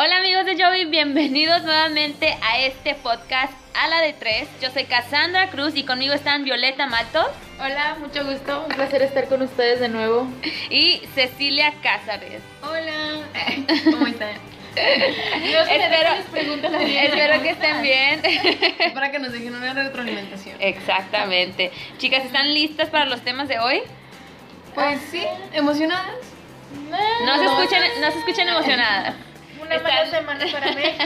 Hola amigos de Joey, bienvenidos nuevamente a este podcast a la de tres. Yo soy Cassandra Cruz y conmigo están Violeta Matos. Hola, mucho gusto, un placer estar con ustedes de nuevo. Y Cecilia Cázares. Hola, ¿cómo están? espero, espero que estén bien. Para que nos dejen una retroalimentación. Exactamente. Chicas, ¿están listas para los temas de hoy? Pues sí, emocionadas. No, se escuchan, no se escuchan emocionadas. Una mala semana para México.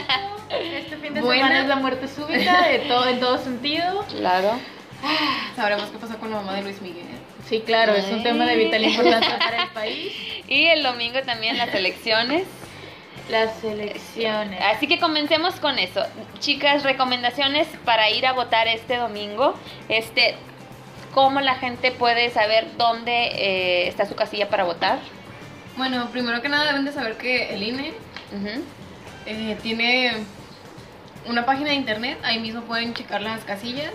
Este fin de semana es la muerte súbita de todo, en todo sentido. Claro. Sabremos qué pasó con la mamá de Luis Miguel. Sí, claro, es un tema de vital importancia para el país. Y el domingo también las elecciones. Las elecciones. Así que comencemos con eso. Chicas, recomendaciones para ir a votar este domingo. Este, ¿Cómo la gente puede saber dónde eh, está su casilla para votar? Bueno, primero que nada deben de saber que el INE eh, tiene una página de internet, ahí mismo pueden checar las casillas.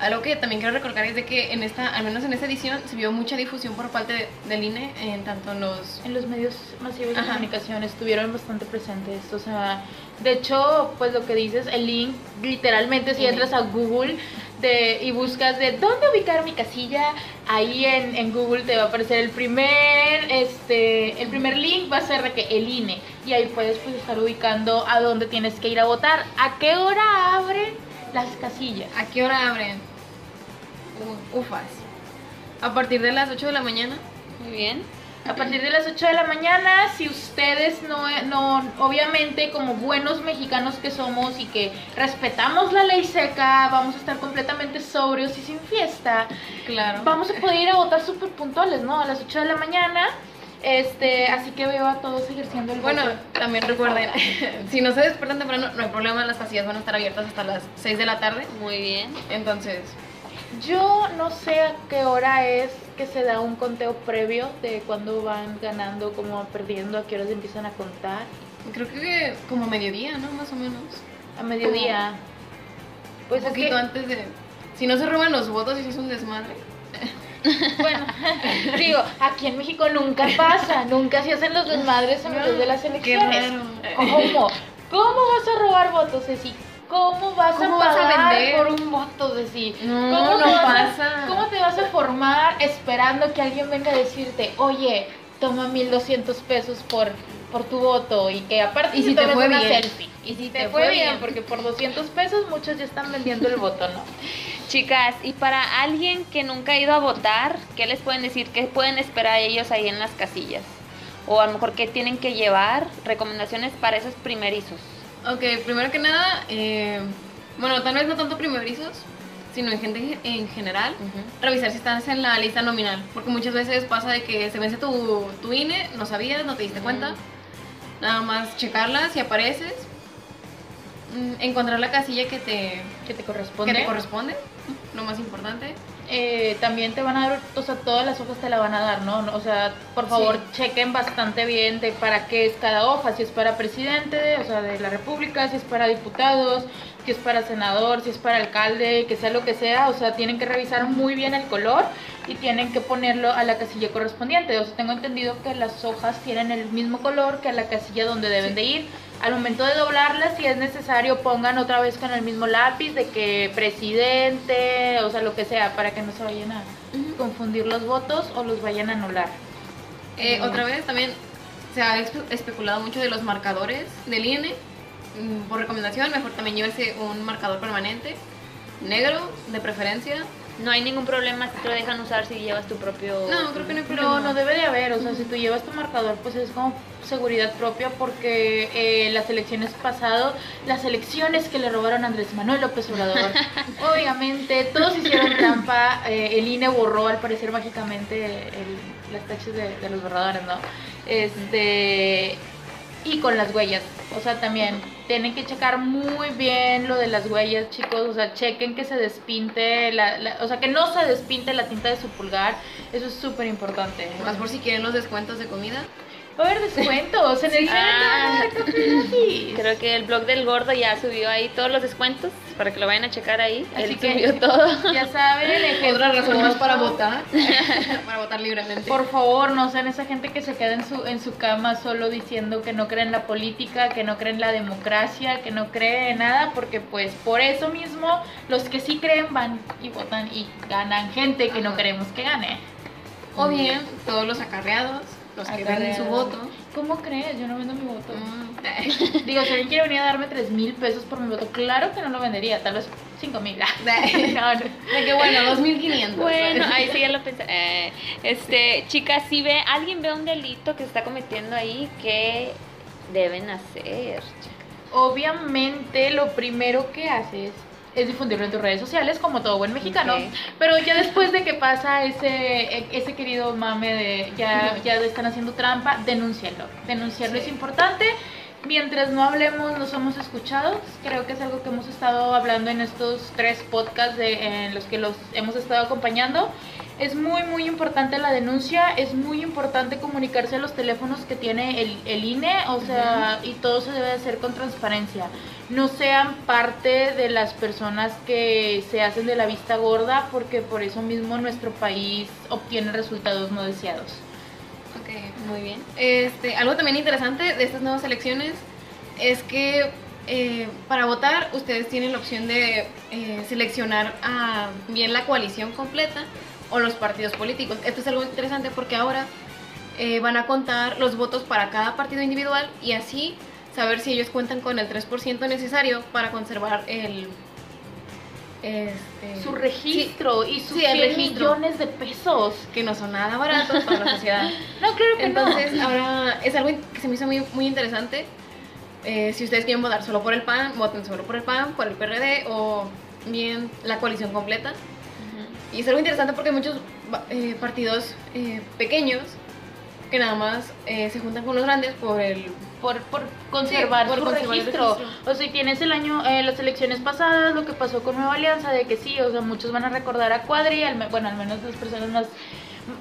Algo que también quiero recordar es de que en esta, al menos en esta edición, se vio mucha difusión por parte del INE en tanto los... En los medios masivos de comunicación estuvieron bastante presentes, o sea, de hecho, pues lo que dices, el link, literalmente si entras a Google de, y buscas de dónde ubicar mi casilla, ahí en, en, Google te va a aparecer el primer, este, el primer link va a ser de que el INE, y ahí puedes pues estar ubicando a dónde tienes que ir a votar, a qué hora abren las casillas. ¿A qué hora abren? ufas. A partir de las 8 de la mañana. Muy bien. A partir de las 8 de la mañana, si ustedes no, no, obviamente como buenos mexicanos que somos y que respetamos la ley seca, vamos a estar completamente sobrios y sin fiesta. Claro. Vamos a poder ir a votar súper puntuales, ¿no? A las 8 de la mañana. Este, así que veo a todos ejerciendo el Bueno, también recuerden, si no se despertan temprano, no hay problema, las casillas van a estar abiertas hasta las 6 de la tarde. Muy bien. Entonces, yo no sé a qué hora es que se da un conteo previo de cuando van ganando, como perdiendo, a qué horas empiezan a contar. Creo que como a mediodía, ¿no? Más o menos. A mediodía. Pues un poquito antes de... Si no se roban los votos y si es un desmadre. Bueno, digo, aquí en México nunca pasa, nunca se hacen los desmadres en medio de las elecciones. ¿Cómo? ¿Cómo vas a robar votos, Ceci? ¿Cómo vas a pagar vender? por un voto? Decir, no, ¿Cómo no pasa. ¿Cómo te vas a formar esperando que alguien venga a decirte, oye, toma 1200 pesos por, por tu voto y que aparte y si te fue una bien. selfie? Y si te, fue bien, porque por 200 pesos muchos ya están vendiendo el voto, ¿no? Chicas, y para alguien que nunca ha ido a votar, ¿qué les pueden decir? ¿Qué pueden esperar ellos ahí en las casillas? O a lo mejor qué tienen que llevar, recomendaciones para esos primerizos. Ok, primero que nada, eh, bueno, tal vez no tanto primerizos, sino en gente en general, revisar si estás en la lista nominal. Porque muchas veces pasa de que se vence tu, tu INE, no sabías, no te diste cuenta. Nada más checarla si apareces. Mm, encontrar la casilla que te, que te corresponde. Que te corresponde, lo más importante. Eh, también te van a dar, o sea, todas las hojas te la van a dar, ¿no? O sea, por favor, chequen bastante bien de para qué es cada hoja, si es para presidente, o sea, de la República, si es para diputados, si es para senador, si es para alcalde, que sea lo que sea, o sea, tienen que revisar muy bien el color y tienen que ponerlo a la casilla correspondiente. O sea, tengo entendido que las hojas tienen el mismo color que a la casilla donde deben de ir al momento de doblarlas, si es necesario, pongan otra vez con el mismo lápiz de que presidente, o sea, lo que sea, para que no se vayan a confundir los votos o los vayan a anular. Eh, otra vez también se ha especulado mucho de los marcadores del INE. Mm, por recomendación, mejor también llévese un marcador permanente, negro, de preferencia, no hay ningún problema si te lo dejan usar si llevas tu propio... No, creo que no hay problema. No, no debe de haber, o sea, si tú llevas tu marcador, pues es como seguridad propia porque eh, las elecciones pasado, las elecciones que le robaron a Andrés Manuel López Obrador, obviamente todos hicieron trampa, eh, el INE borró al parecer mágicamente el, las taches de, de los borradores, ¿no? Este y con las huellas. O sea, también tienen que checar muy bien lo de las huellas, chicos. O sea, chequen que se despinte, la, o sea, que no se despinte la tinta de su pulgar. Eso es súper importante. Más por si quieren los descuentos de comida. Va a haber descuentos en el Ah. Creo que el blog del gordo ya subió ahí todos los descuentos para que lo vayan a checar ahí. Así Él que subió todo. Ya saben, Otra razón más para votar. para votar libremente. Por favor, no sean esa gente que se queda en su, en su cama solo diciendo que no cree en la política, que no cree en la democracia, que no cree en nada, porque pues por eso mismo los que sí creen van y votan y ganan gente que no queremos que gane. O bien, todos los acarreados, los que venden su voto. ¿Cómo crees? Yo no vendo mi voto. Mm. Digo, si alguien quiere venir a darme 3 mil pesos por mi voto, claro que no lo vendería, tal vez 5 mil. De No, no. que bueno, 2500. Bueno, ahí sí ya lo pensé. Eh, este, chicas, si ve, alguien ve un delito que se está cometiendo ahí, ¿qué deben hacer? Obviamente lo primero que haces es difundirlo en tus redes sociales, como todo buen mexicano. Ok. Pero ya después de que pasa ese, ese querido mame de ya, ya están haciendo trampa, denúncialo. Denunciarlo Sí. es importante. Mientras no hablemos, no somos escuchados. Creo que es algo que hemos estado hablando en estos tres podcasts de- en los que los hemos estado acompañando. Es muy, muy importante la denuncia, es muy importante comunicarse a los teléfonos que tiene el, el INE, o sea, y todo se debe hacer con transparencia. No sean parte de las personas que se hacen de la vista gorda, porque por eso mismo nuestro país obtiene resultados no deseados. Ok, muy bien. Este, algo también interesante de estas nuevas elecciones es que eh, para votar ustedes tienen la opción de eh, seleccionar a bien la coalición completa o los partidos políticos. Esto es algo interesante porque ahora eh, van a contar los votos para cada partido individual y así saber si ellos cuentan con el 3% necesario para conservar el... Este, Su registro y sus sí, el 100 registro. millones de pesos. que no son nada baratos para la sociedad. No, claro que Entonces, no. ahora es algo que se me hizo muy, muy interesante. Eh, si ustedes quieren votar solo por el PAN, voten solo por el PAN, por el PRD o bien la coalición completa. Y es algo interesante porque hay muchos eh, partidos eh, pequeños que nada más eh, se juntan con los grandes por el... por, por conservar, Sí, por su conservar el registro. O sea, si tienes el año, eh, las elecciones pasadas, lo que pasó con Nueva Alianza, de que sí, o sea, muchos van a recordar a Cuadri, al me- bueno, al menos las personas más,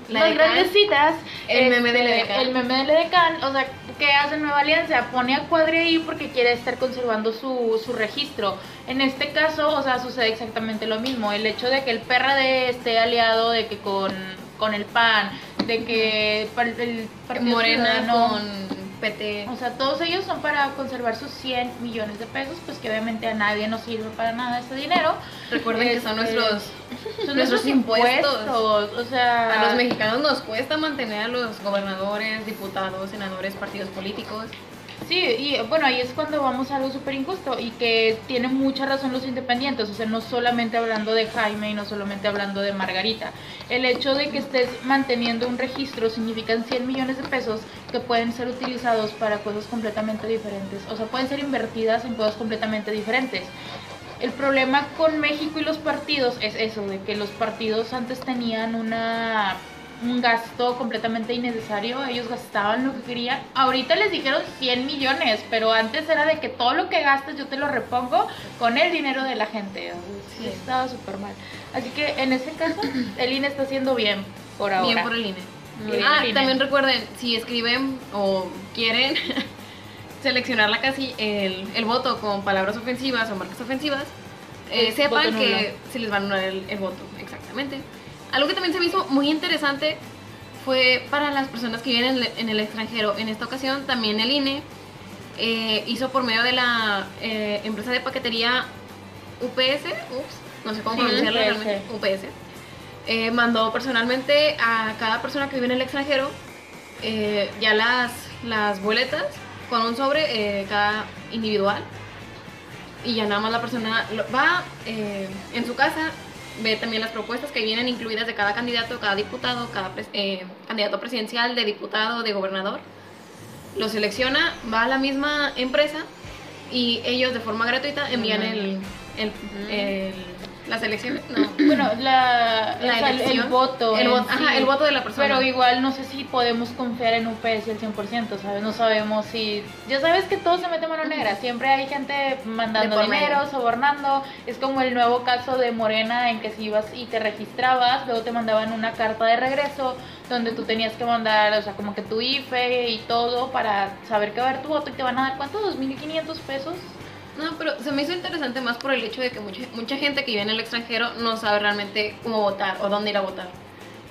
La más Edecán. grandecitas. El meme del este, Edecán. El meme del Edecán, o sea, ¿qué hace Nueva Alianza? Pone a Cuadri ahí porque quiere estar conservando su, su registro. En este caso, o sea, sucede exactamente lo mismo. El hecho de que el PRD esté aliado de que con, con el PAN, de que el Partido Morena Ciudadano- con PT. o sea, todos ellos son para conservar sus 100 millones de pesos, pues que obviamente a nadie nos sirve para nada ese dinero. Recuerden que son Este, nuestros... Son Nuestros impuestos. O sea, A los mexicanos nos cuesta mantener a los gobernadores, diputados, senadores, partidos políticos. Sí, y bueno, ahí es cuando vamos a algo súper injusto y que tienen mucha razón los independientes, o sea, no solamente hablando de Jaime y no solamente hablando de Margarita. El hecho de que estés manteniendo un registro significan 100 millones de pesos que pueden ser utilizados para cosas completamente diferentes, o sea, pueden ser invertidas en cosas completamente diferentes. El problema con México y los partidos es eso, de que los partidos antes tenían una un gasto completamente innecesario, ellos gastaban lo que querían. Ahorita les dijeron 100 millones, pero antes era de que todo lo que gastas yo te lo repongo con el dinero de la gente. Sí, Sí. estaba súper mal. Así que en ese caso, el INE está haciendo bien por ahora. Bien por el INE. Bien, ah, el INE. también recuerden, si escriben o quieren seleccionar la casi el, el voto con palabras ofensivas o marcas ofensivas, eh, sepan que se les va a anular el, el voto, exactamente. Algo que también se me hizo muy interesante fue para las personas que viven en el, extranjero. En esta ocasión también el INE eh, hizo por medio de la eh, empresa de paquetería UPS, ups, no sé cómo Sí, UPS. realmente, UPS, eh, mandó personalmente a cada persona que vive en el extranjero ya las, las boletas con un sobre cada individual y ya nada más la persona va en su casa, ve también las propuestas que vienen incluidas de cada candidato, cada diputado, cada eh, candidato presidencial, de diputado, de gobernador, lo selecciona, va a la misma empresa y ellos de forma gratuita envían el, el- el- las elecciones, no. Bueno, la, el- voto. el voto, ajá, sí. el voto de la persona. Pero igual no sé si podemos confiar en UPS al 100%, ¿sabes? No sabemos si... Ya sabes que todo se mete mano negra, siempre hay gente mandando dinero, sobornando. Es como el nuevo caso de Morena en que si ibas y te registrabas, luego te mandaban una carta de regreso donde tú tenías que mandar, o sea, como que tu IFE y todo para saber que va a haber tu voto y te van a dar, ¿cuánto? ¿2.500 pesos? No, pero se me hizo interesante más por el hecho de que mucha, mucha gente que vive en el extranjero no sabe realmente cómo votar o dónde ir a votar.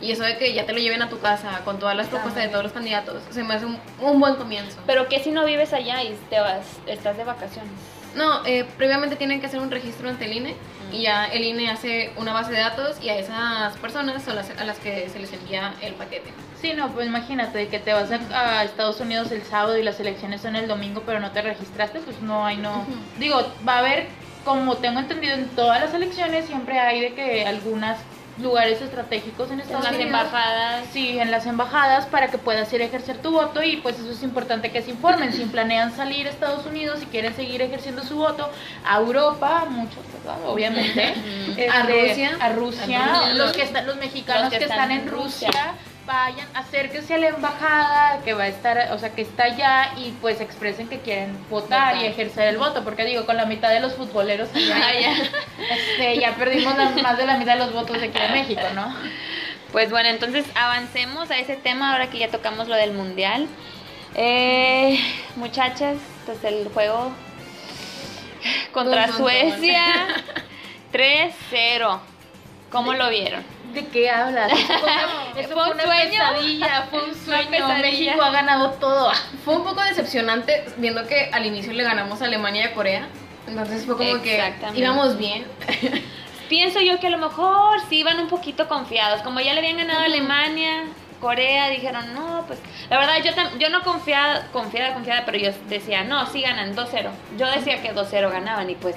Y eso de que ya te lo lleven a tu casa con todas las propuestas de todos los candidatos, se me hace un, un buen comienzo. Pero que si no vives allá y te vas, estás de vacaciones. No, eh, previamente tienen que hacer un registro ante el INE y ya el INE hace una base de datos y a esas personas son las, a las que se les envía el paquete. Sí, no, pues imagínate que te vas a, a Estados Unidos el sábado y las elecciones son el domingo, pero no te registraste, pues no hay, no. Digo, va a haber, como tengo entendido, en todas las elecciones siempre hay de que algunos lugares estratégicos en En Estados las Unidos. embajadas. Sí, en las embajadas para que puedas ir a ejercer tu voto y pues eso es importante que se informen. Si planean salir a Estados Unidos y quieren seguir ejerciendo su voto, a Europa, muchos, ¿verdad? Obviamente. Este, A Rusia. A Rusia. A Rusia. Los, que están, los mexicanos Los que que, están, en Rusia, vayan, acérquense a la embajada que va a estar, o sea, que está allá y pues expresen que quieren votar, Votar. y ejercer el voto. Porque digo, con la mitad de los futboleros allá, Ah, ya. este, ya perdimos la- más de la mitad de los votos de aquí de México, ¿no? Pues bueno, entonces avancemos a ese tema ahora que ya tocamos lo del mundial. Eh, muchachas, pues el juego contra. Suecia 3-0. ¿Cómo lo vieron? ¿De qué hablas? Eso fue una, pesadilla, fue un sueño. México ha ganado todo. Fue un poco decepcionante viendo que al inicio le ganamos a Alemania y a Corea. Entonces fue como que íbamos bien. Pienso yo que a lo mejor sí iban un poquito confiados. Como ya le habían ganado a Alemania, Corea, dijeron, no, pues. La verdad, yo, yo no confiaba, confiada, confiada, pero yo decía, no, sí ganan 2-0. Yo decía que 2-0 ganaban y pues.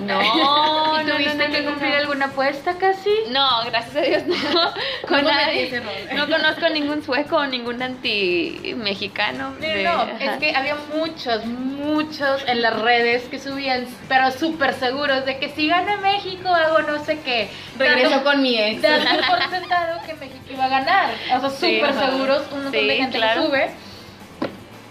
No, ¿Y no, tuviste no, que cumplir alguna apuesta casi? No, gracias a Dios no. Con nadie. No conozco ningún sueco o ningún anti-mexicano. No, de- no, es que había muchos, muchos en las redes que subían, pero súper seguros de que si gana México hago no sé qué. Regreso Dando- con mi ex. dando por sentado que México iba a ganar. O sea, súper seguros, un montón Sí, de gente claro. que sube.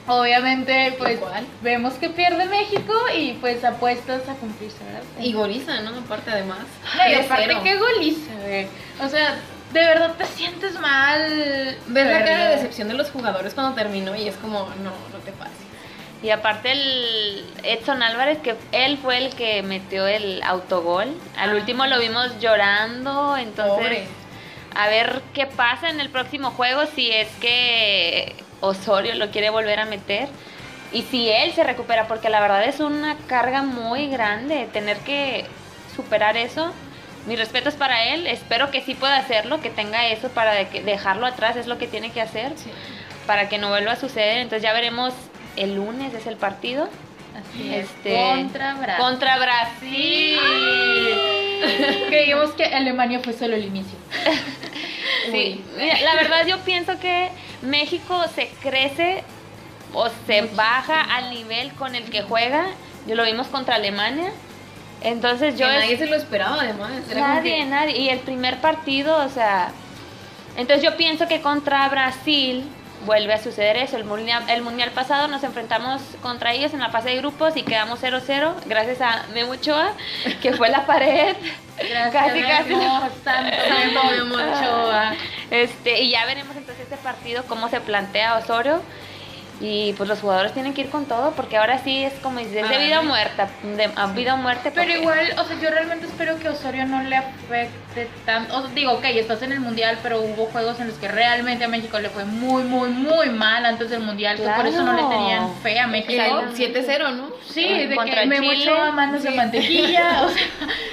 Obviamente, pues Igual. vemos que pierde México y pues apuestas a cumplirse, ¿verdad? Y goliza, ¿no? Aparte además. No, y 3-0. aparte, qué goliza, güey. O sea, de verdad te sientes mal. Ves la cara de decepción de los jugadores cuando terminó y es como, no, no te pases. Y aparte el Edson Álvarez, que él fue el que metió el autogol. Al Ah. último lo vimos llorando, entonces Pobre. A ver qué pasa en el próximo juego si es que Osorio lo quiere volver a meter y si él se recupera, porque la verdad es una carga muy grande tener que superar eso. Mis respetos para él, espero que sí pueda hacerlo, que tenga eso para dejarlo atrás, es lo que tiene que hacer para que no vuelva a suceder. Entonces ya veremos el lunes es el partido Así es. Este, Contra Brasil. contra Brasil. Creímos que Alemania fue solo el inicio. Sí, la verdad yo pienso que México se crece o se baja al nivel con el que juega. Yo lo vimos contra Alemania. Entonces yo Que es- nadie se lo esperaba además. Era nadie, que- nadie. Y el primer partido, o sea, entonces yo pienso que contra Brasil vuelve a suceder eso. El mundial, el mundial pasado nos enfrentamos contra ellos en la fase de grupos y quedamos 0-0 gracias a Memo Ochoa, que fue la pared. Gracias, Casi, casi. Memo, Santo Memo Ochoa. Este, y ya veremos entonces este partido cómo se plantea Osorio. Y pues los jugadores tienen que ir con todo porque ahora sí es como es de Ah, vida o muerta, de a vida o muerte. Pero porque- igual, o sea, yo realmente espero que Osorio no le afecte tanto. O sea, digo, ok, estás en el mundial, pero hubo juegos en los que realmente a México le fue muy, muy, muy mal antes del mundial. Que por eso no le tenían fe a México. El 7-0, ¿no? Sí, de Contra que me mucho a manos de Sí. mantequilla. O sea,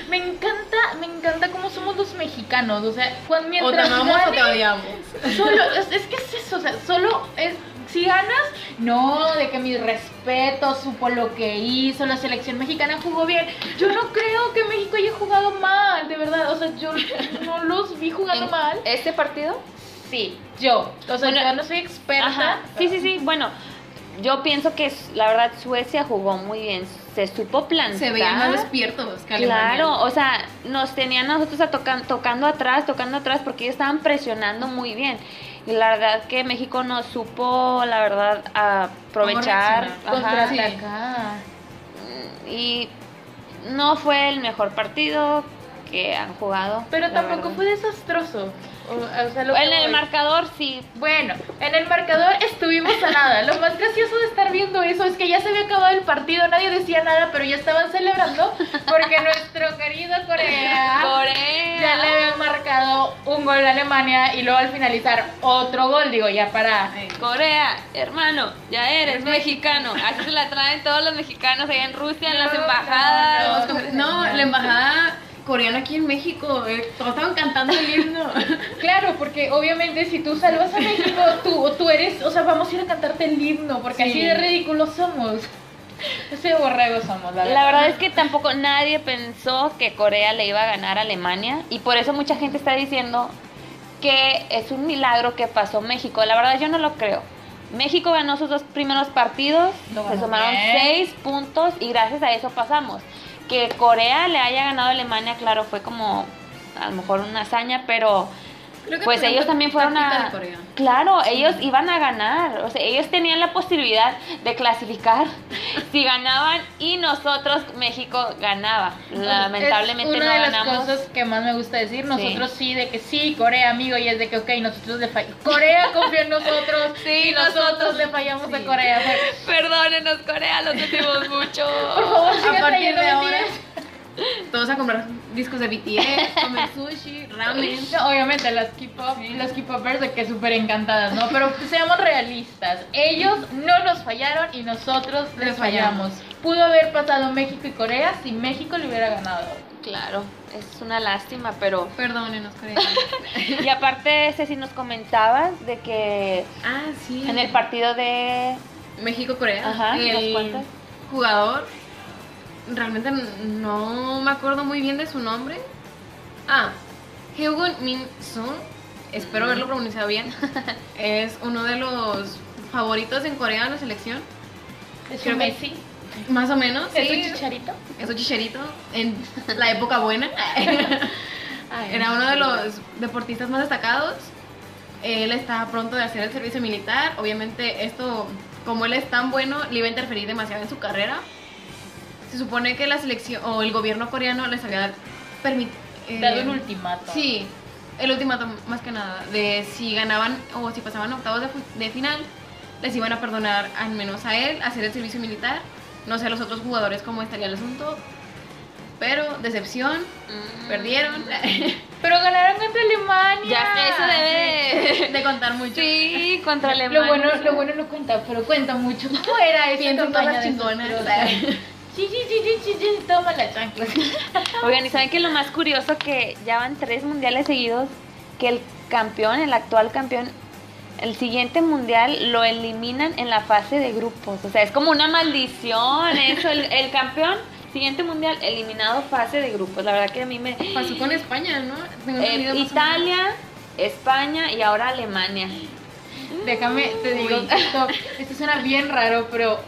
me encanta, me encanta cómo somos los mexicanos. O sea, cuando O te mientras amamos o te odiamos. solo, es, es que es eso, o sea, solo es. Si ganas, no, de que mi respeto, supo lo que hizo, la selección mexicana jugó bien. Yo no creo que México haya jugado mal, de verdad. O sea, yo no los vi jugando ¿En mal. ¿Este partido? Sí, yo. O sea, Bueno, yo no soy experta. Ajá. Sí, sí, sí. Bueno, yo pienso que la verdad Suecia jugó muy bien, se supo plantar. Se veían más despiertos Alemania. Claro, o sea, nos tenían a nosotros a tocan- tocando atrás, tocando atrás, porque ellos estaban presionando muy bien. Y la verdad que México no supo, la verdad, aprovechar. Contraatacar. y no fue el mejor partido que han jugado. Pero tampoco verdad. fue desastroso. O, o sea, lo que En el voy. marcador sí. Bueno, en el marcador estuvimos a nada. Lo más gracioso de estar viendo eso es que ya se había acabado el partido, nadie decía nada, pero ya estaban celebrando porque nuestro querido Corea Corea. ya le un gol a Alemania y luego al finalizar otro gol, digo, ya para... Corea, hermano, ya eres mexicano. Así se la traen todos los mexicanos allá en Rusia, en las No, embajadas. no, No, la embajada coreana aquí en México, eh, todos estaban cantando el himno. Claro, porque obviamente si tú salvas a México, tú, tú eres, o sea, vamos a ir a cantarte el himno, porque Sí. así de ridículos somos. Ese borrego somos, la verdad. La verdad es que tampoco nadie pensó que Corea le iba a ganar a Alemania y por eso mucha gente está diciendo que es un milagro que pasó México. La verdad yo no lo creo. México ganó sus dos primeros partidos, se sumaron bien. seis puntos y gracias a eso pasamos. Que Corea le haya ganado a Alemania, claro, fue como a lo mejor una hazaña, pero pues ellos también fueron a... Claro, ellos iban a ganar, o sea, ellos tenían la posibilidad de clasificar si ganaban y nosotros, México, ganaba. Lamentablemente es una no de las ganamos. cosas que más me gusta decir. Nosotros sí. de que sí, Corea, amigo, y es de que, ok, nosotros le fallamos. Corea confía en nosotros Sí, y nosotros, nosotros. le fallamos a. Corea. Perdónenos, Corea, lo sentimos mucho. Por favor, A partir de ahora, mentiras. Todos a comprar discos de BTS, comer sushi, ramen. No, obviamente las K-pop, las K-popers de que súper encantadas, ¿no? Pero seamos realistas. Ellos no nos fallaron y nosotros les Les fallamos. fallamos. Pudo haber pasado México y Corea si México le hubiera ganado. Claro, es una lástima, pero... Perdónenos, coreanos. Y aparte, Ceci, nos comentabas de que Ah, sí. en el partido de... México-Corea, Ajá, ¿nos el jugador, realmente no me acuerdo muy bien de su nombre. Ah, Hyugun Min Sun, espero haberlo pronunciado bien. es uno de los favoritos en Corea en la selección. Es Creo un Messi. Más o menos. Es sí. un chicharito. Es un chicherito en la época buena. Era uno de los deportistas más destacados. Él está pronto de hacer el servicio militar. Obviamente esto, como él es tan bueno, le iba a interferir demasiado en su carrera. Se supone que la selección o el gobierno coreano les había permitido... Dado un ultimato. Sí, el ultimato más que nada, de si ganaban o si pasaban octavos de, de final, les iban a perdonar al menos a él hacer el servicio militar. No sé a los otros jugadores cómo estaría el asunto. Pero, decepción, Mm, perdieron. Pero ganaron contra Alemania. Ya, eso debe de contar mucho. Sí, contra Alemania. Lo bueno, lo bueno no cuenta, pero cuenta mucho. ¿Cómo era Piensen campaña cosas de chingonas. Sí, sí, sí, sí, sí, sí, toma la chancla. Oigan, ¿y saben que lo más curioso que ya van tres mundiales seguidos que el campeón, el actual campeón, el siguiente mundial lo eliminan en la fase de grupos? O sea, es como una maldición eso, el, el campeón, siguiente mundial, eliminado fase de grupos. La verdad que a mí me... Pasó con España, ¿no? Tengo Eh, Italia, España y ahora Alemania. Déjame, te digo, esto, esto suena bien raro, pero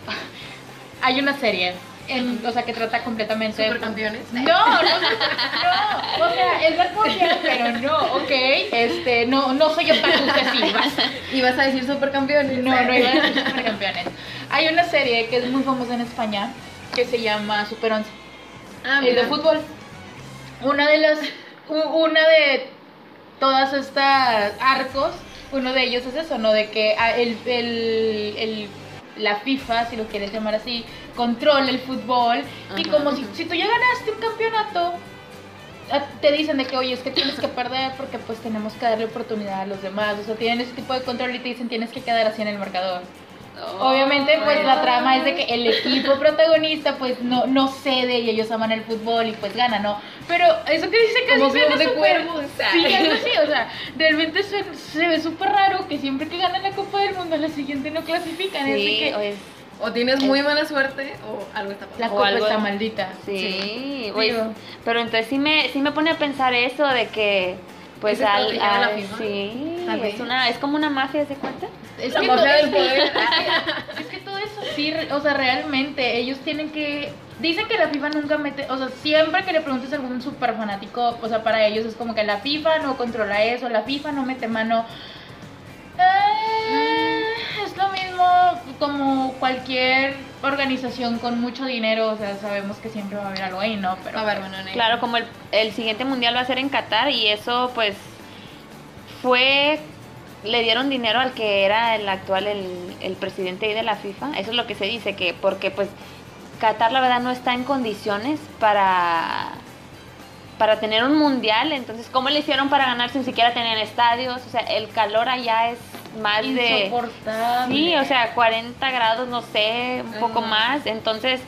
hay una serie, en, o sea, que trata completamente de... Supercampeones. No, no, no, no, o sea, es copia, pero no, ok, este, no, no soy otaku, sí, vas. Ibas a decir supercampeones. No, no iba a decir supercampeones. Hay una serie que es muy famosa en España que se llama Super 11. Ah, el de fútbol. Una de las. Una de todas estas arcos, uno de ellos es eso, ¿no? De que ah, el, el- el- la FIFA, si lo quieres llamar así, controla el fútbol. Y como si, si tú ya ganaste un campeonato, te dicen de que, oye, es que tienes que perder porque pues tenemos que darle oportunidad a los demás. O sea, tienen ese tipo de control y te dicen tienes que quedar así en el marcador. Obviamente, pues la trama es de que el equipo protagonista, pues no, no cede y ellos aman el fútbol y pues gana, ¿no? Pero eso que dice casi suena de Cuervos. Sí, algo así, o sea, realmente se ve súper raro que siempre que ganan la Copa del Mundo, la siguiente no clasifican. es de Sí, que o es- O tienes muy mala suerte o algo está pasando. la o Copa algo- está maldita. Sí, pues, pero entonces sí me, sí me pone a pensar eso de que, pues, ¿Es al, al- sí, es una, es como una mafia, ¿se cuenta? Es La que mafia todo- del poder. Es que todo sí, re- o sea, realmente ellos tienen que... Dicen que la FIFA nunca mete, o sea, siempre que le preguntes a algún super fanático, o sea, para ellos es como que la FIFA no controla eso, la FIFA no mete mano. Eh, es lo mismo como cualquier organización con mucho dinero, o sea, sabemos que siempre va a haber algo ahí, ¿no? Pero A ver, bueno, Ney. Claro, como el, el siguiente mundial va a ser en Qatar y eso pues fue, le dieron dinero al que era el actual, el, el presidente ahí de la FIFA, eso es lo que se dice, que porque pues Qatar la verdad no está en condiciones para para tener un mundial, entonces ¿cómo le hicieron para ganar sin siquiera tener estadios? O sea, el calor allá es más de... insoportable. Sí, o sea, 40 grados, no sé, un poco más. Entonces,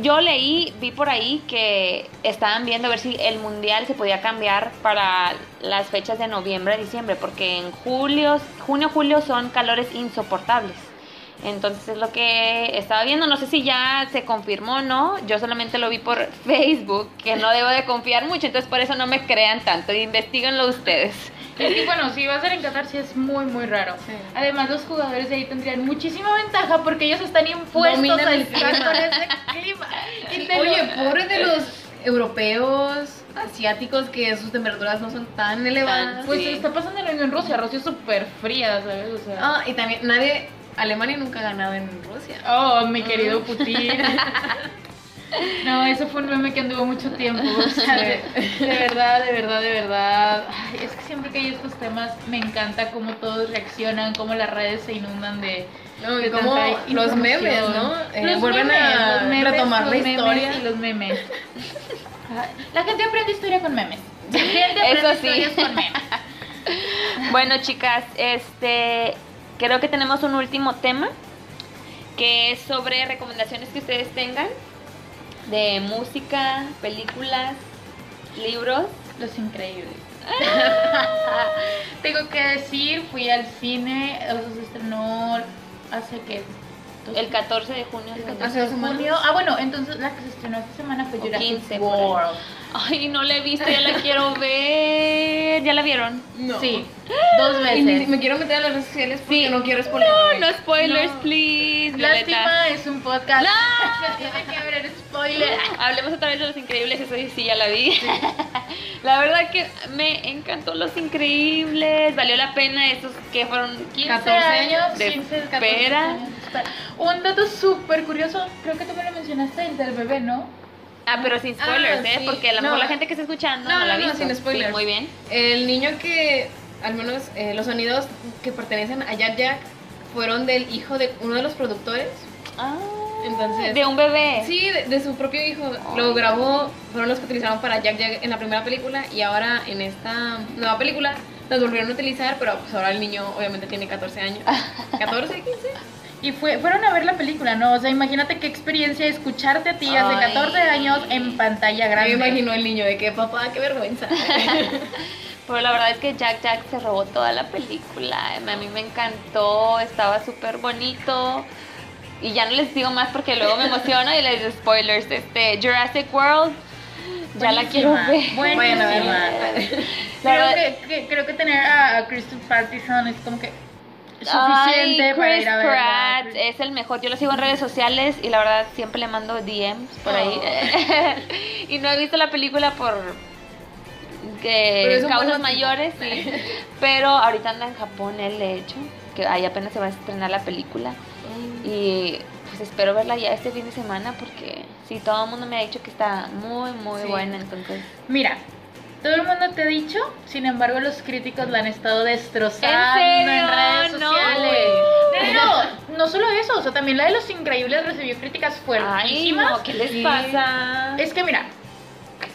yo leí, vi por ahí que estaban viendo a ver si el mundial se podía cambiar para las fechas de noviembre, diciembre, porque en julio, junio, julio son calores insoportables. Entonces es lo que estaba viendo, no sé si ya se confirmó o no, yo solamente lo vi por Facebook, que no debo de confiar mucho, entonces por eso no me crean tanto, investiguenlo ustedes. Es que bueno, si va a ser en Qatar sí es muy muy raro. Sí. Además los jugadores de ahí tendrían muchísima ventaja porque ellos están impuestos Dominan al clima. ese clima. Y te Oye, lo- pobres de los europeos, asiáticos, que sus temperaturas no son tan elevadas. pues sí. está pasando lo mismo en Rusia, Rusia es súper fría, ¿sabes? O sea, Ah, y también nadie, Alemania nunca ha ganado en Rusia. oh, mi querido Putin. No, eso fue un meme que anduvo mucho tiempo. O sea, de, de verdad, de verdad, de verdad. Ay, es que siempre que hay estos temas me encanta cómo todos reaccionan, cómo las redes se inundan de, No, de como los memes, ¿no? Eh, Los vuelven memes, a los memes, retomar los la memes historia. y los memes. La gente aprende historia con memes. La gente Eso aprende sí. historias con memes. Bueno, chicas, este creo que tenemos un último tema que es sobre recomendaciones que ustedes tengan de música, películas, libros. Los increíbles. Tengo que decir, fui al cine, o sea, se estrenó hace que El 14 de junio. El se 14 Hace de dos semanas. junio. Ah, bueno, entonces la que se estrenó esta semana fue Jurassic 15 por ahí. World. Ay, no la he visto, ya la quiero ver. ¿Ya la vieron? No. Sí, dos Y veces. me quiero meter a las redes sociales porque Sí. no quiero spoiler. No, no spoilers, No. please. Violeta. Lástima, es un podcast. No. Se tiene que ver el spoiler. Hablemos otra vez de Los Increíbles, eso sí, sí, ya la vi. la verdad que me encantó Los Increíbles, valió la pena esos que fueron 15 14 años, de 15, 14 espera. años. Un dato súper curioso, creo que tú me lo mencionaste, el del bebé, ¿no? Ah, pero sin Ah, spoilers, ¿eh? sí. Porque a lo No. mejor la gente que está escuchando no, No, la ha visto. sin spoilers. Sí, muy bien. El niño que, al menos eh, los sonidos que pertenecen a Jack Jack fueron del hijo de uno de los productores. Ah, Entonces- de un bebé. Sí, de, de su propio hijo. Lo grabó, fueron los que utilizaron para Jack Jack en la primera película y ahora en esta nueva película los volvieron a utilizar, pero pues ahora el niño obviamente tiene 14 años. 14, 15. Y fue, fueron a ver la película, ¿no? O sea, imagínate qué experiencia escucharte a ti hace Ay. 14 años en pantalla Me grande. imagino el niño de que papá, qué vergüenza. Pero la verdad es que Jack Jack se robó toda la película. A mí me encantó, estaba súper bonito. Y ya no les digo más porque luego me emociono y les digo spoilers. Este, Jurassic World, ya la quiero ver. Verla. La Creo que, que- creo que tener a, a Kristen Partison es como que Ay, suficiente para Chris ir a verla. Pratt es el mejor. Yo lo sigo en redes sociales y la verdad siempre le mando DMs por ahí. Oh. y no he visto la película por que causas mayores, sí. Pero ahorita anda en Japón él, de hecho, que ahí apenas se va a estrenar la película. Y pues espero verla ya este fin de semana porque sí, todo el mundo me ha dicho que está muy, muy Sí. buena. Entonces, Mira, todo el mundo te ha dicho, sin embargo los críticos la han estado destrozando ¿En redes sociales. No, no, solo eso, o sea, también la de Los Increíbles recibió críticas ay, fuertísimas. no, ¿qué les pasa? Es que mira,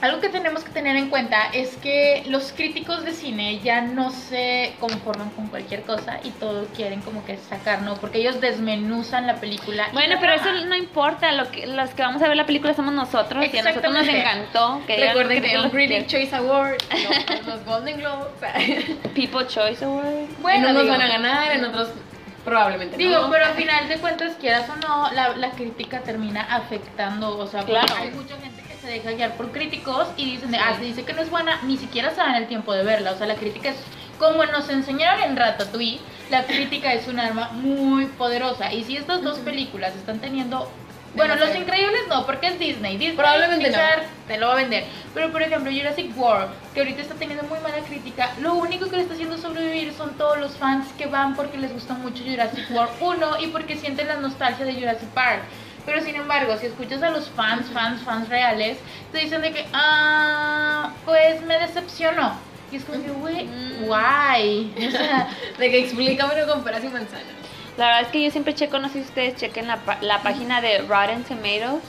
algo que tenemos que tener en cuenta es que los críticos de cine ya no se conforman con cualquier cosa y todo quieren como que sacar, ¿no? Porque ellos desmenuzan la película. Bueno, pero eso no importa, lo que, los que vamos a ver la película somos nosotros y a nosotros nos encantó. Que digan Recuerden que los- Critic Choice Award, los, los Golden Globes. People Choice Award. Bueno, en unos digo, van a ganar, en otros probablemente Digo, no. pero al final de cuentas, quieras o no, la, la crítica termina afectando, o sea, Claro. hay mucha gente deja guiar por críticos y dicen, de, ah, se dice que no es buena, ni siquiera se dan el tiempo de verla, o sea, la crítica es como nos enseñaron en Ratatouille, la crítica es un arma muy poderosa. Y si estas dos películas están teniendo bueno, Los Increíbles no, porque es Disney. Disney Probablemente Pixar te lo va a vender. Pero por ejemplo, Jurassic World, que ahorita está teniendo muy mala crítica, lo único que le está haciendo sobrevivir son todos los fans que van porque les gusta mucho Jurassic World 1 y porque sienten la nostalgia de Jurassic Park. Pero sin embargo, si escuchas a los fans, fans, fans reales, te dicen de que, ah, pues me decepcionó. Y es como que, güey, guay. O sea, De que explícamelo con peras y manzanas. La verdad es que yo siempre checo, no sé si ustedes chequen la, la página de Rotten Tomatoes.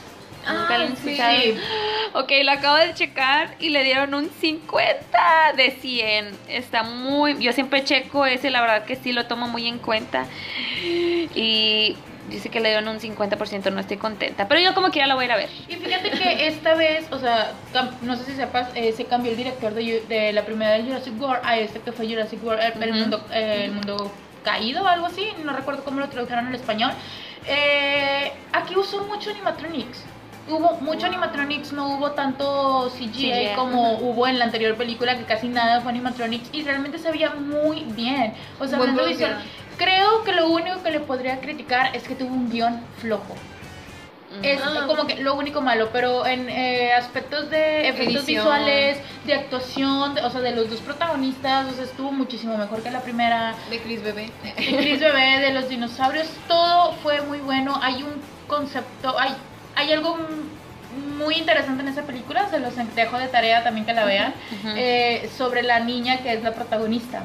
¿Nunca lo han Ah, sí. escuchado? Ok, lo acabo de checar y le dieron un 50 de 100. Está muy... Yo siempre checo ese, la verdad que sí lo tomo muy en cuenta. Y dice que le dieron un 50%, no estoy contenta. Pero yo como quiera la voy a ir a ver. Y fíjate que esta vez, o sea, no sé si sepas, eh, se cambió el director de, la primera de Jurassic World a este que fue Jurassic World, el, mundo, eh, el mundo caído o algo así, no recuerdo cómo lo tradujeron al español. Eh, aquí usó mucho animatronics. Hubo mucho animatronics, no hubo tanto CGI, como hubo en la anterior película, que casi nada fue animatronics y realmente se veía muy bien. O sea, Buen hablando visual, producción. Creo que lo único que le podría criticar es que tuvo un guion flojo. Es Ah. como que lo único malo, pero en eh, aspectos de efectos Edición. visuales, de actuación, de- o sea, de los dos protagonistas, o sea, estuvo muchísimo mejor que la primera. De Chris Bebé. De Chris Bebé, de los dinosaurios, todo fue muy bueno. Hay un concepto, hay, hay algo muy interesante en esa película, se los dejo de tarea también que la vean, eh, sobre la niña que es la protagonista.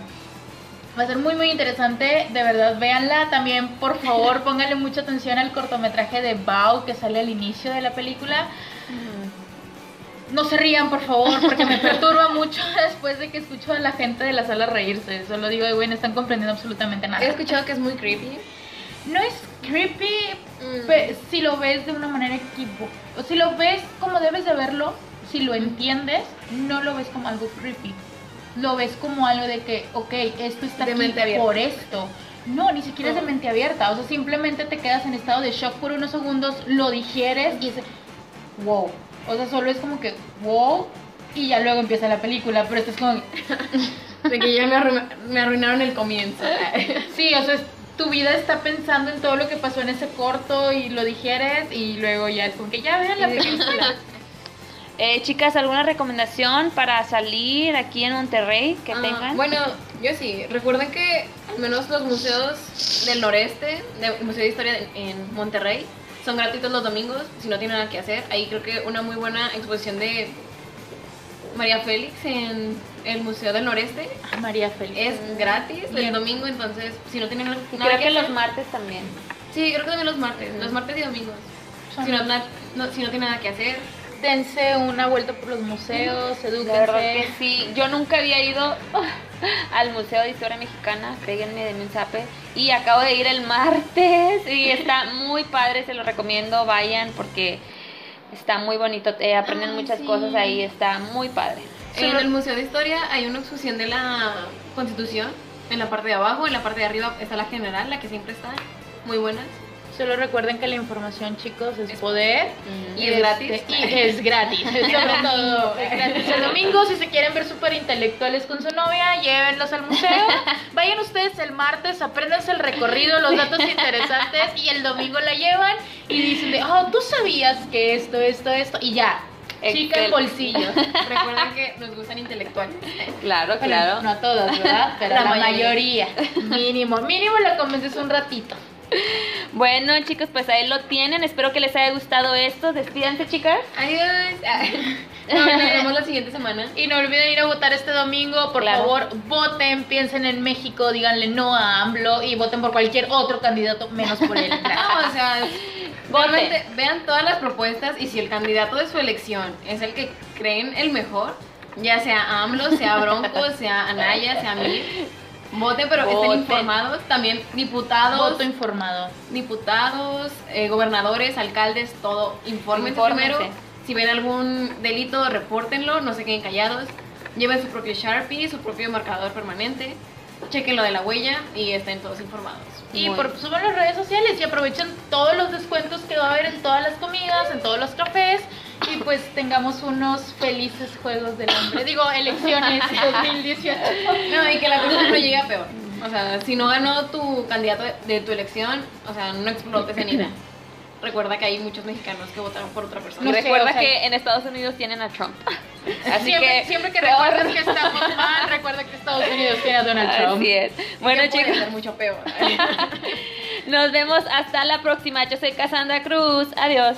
Va a ser muy muy interesante, de verdad véanla. También por favor pónganle mucha atención al cortometraje de Bao que sale al inicio de la película. No se rían por favor porque me perturba mucho después de que escucho a la gente de la sala reírse. Solo digo, güey, no están comprendiendo absolutamente nada. He escuchado que es muy creepy. No es creepy Mm. si lo ves de una manera equivocada. O si lo ves como debes de verlo, si lo entiendes, no lo ves como algo creepy. Lo ves como algo de que, ok, esto está De aquí mente por esto. No, ni siquiera es de mente abierta. O sea, simplemente te quedas en estado de shock por unos segundos, lo digieres y es wow. O sea, solo es como que wow y ya luego empieza la película, pero esto es como De que ya me, arru- me arruinaron el comienzo. Sí, o sea, es- tu vida está pensando en todo lo que pasó en ese corto y lo digieres y luego ya es como que ya vean la película. Eh, chicas, ¿alguna recomendación para salir aquí en Monterrey que Ah, tengan? Bueno, yo sí. Recuerden que al menos los museos del noreste, de- el Museo de Historia de- en Monterrey, son gratuitos los domingos, si no tienen nada que hacer. Ahí creo que una muy buena exposición de María Félix en el Museo del Noreste María Félix. es gratis Bien. el domingo, entonces si no tienen nada creo que los hacer- martes también. Sí, creo que también los martes, los martes y domingos. Si no, no- si no tienen nada que hacer, Dense una vuelta por los museos, La verdad que edúquense. sí. Yo nunca había ido al Museo de Historia Mexicana, créanme de un zape. Y acabo de ir el martes y está muy padre, se lo recomiendo, vayan porque está muy bonito, eh, aprenden Ay, muchas sí. cosas ahí, está muy padre. En el Museo de Historia hay una exposición de la Constitución. En la parte de abajo, en la parte de arriba está la general, la que siempre está. Muy buena. Solo recuerden que la información, chicos, es poder. Y es gratis. Este, Y es gratis. Sobre todo, es gratis. El domingo, si se quieren ver súper intelectuales con su novia, llévenlos al museo. Vayan ustedes el martes, apréndanse el recorrido, los datos interesantes, y el domingo la llevan y dicen de, oh, tú sabías que esto, esto, esto, y ya. Chica en bolsillo. Recuerden que nos gustan intelectuales. Claro, Bueno, claro. No a todas, ¿verdad? Pero La la, mayoría. mayoría. Mínimo, mínimo la convences un ratito. Bueno, chicos, pues ahí lo tienen. Espero que les haya gustado esto. Despídanse, chicas. Adiós. No, nos vemos la siguiente semana. Y no olviden ir a votar este domingo. Por Claro. favor, voten, piensen en México, díganle no a AMLO y voten por cualquier otro candidato menos por él. No, o sea, realmente vean todas las propuestas y si el candidato de su elección es el que creen el mejor, ya sea AMLO, sea Bronco, sea Anaya, sea Mir, voten, pero Voten. estén informados. También diputados, Voto informado. diputados, eh, gobernadores, alcaldes, todo, infórmense, Infórmense. primero. Si ven algún delito, repórtenlo, no se queden callados. Lleven su propio Sharpie, su propio marcador permanente. Chequen lo de la huella y estén todos informados. Y Muy por, suban las redes sociales y aprovechen todos los descuentos que va a haber en todas las comidas, en todos los cafés. Y pues tengamos unos felices Juegos del Hambre. Digo, elecciones 2018. No, y que la cosa no llegue a peor. O sea, si no ganó tu candidato de, tu elección, o sea, no explotes en ira. Recuerda que hay muchos mexicanos que votaron por otra persona. Y No sé, recuerda o sea- que en Estados Unidos tienen a Trump. Así siempre, que siempre que peor. recuerdes que estamos mal, recuerda que Estados Unidos tiene a Donald Trump. Así es. Bueno, Que puede chicos, ser mucho peor. nos vemos hasta la próxima. Yo soy Cassandra Cruz. Adiós.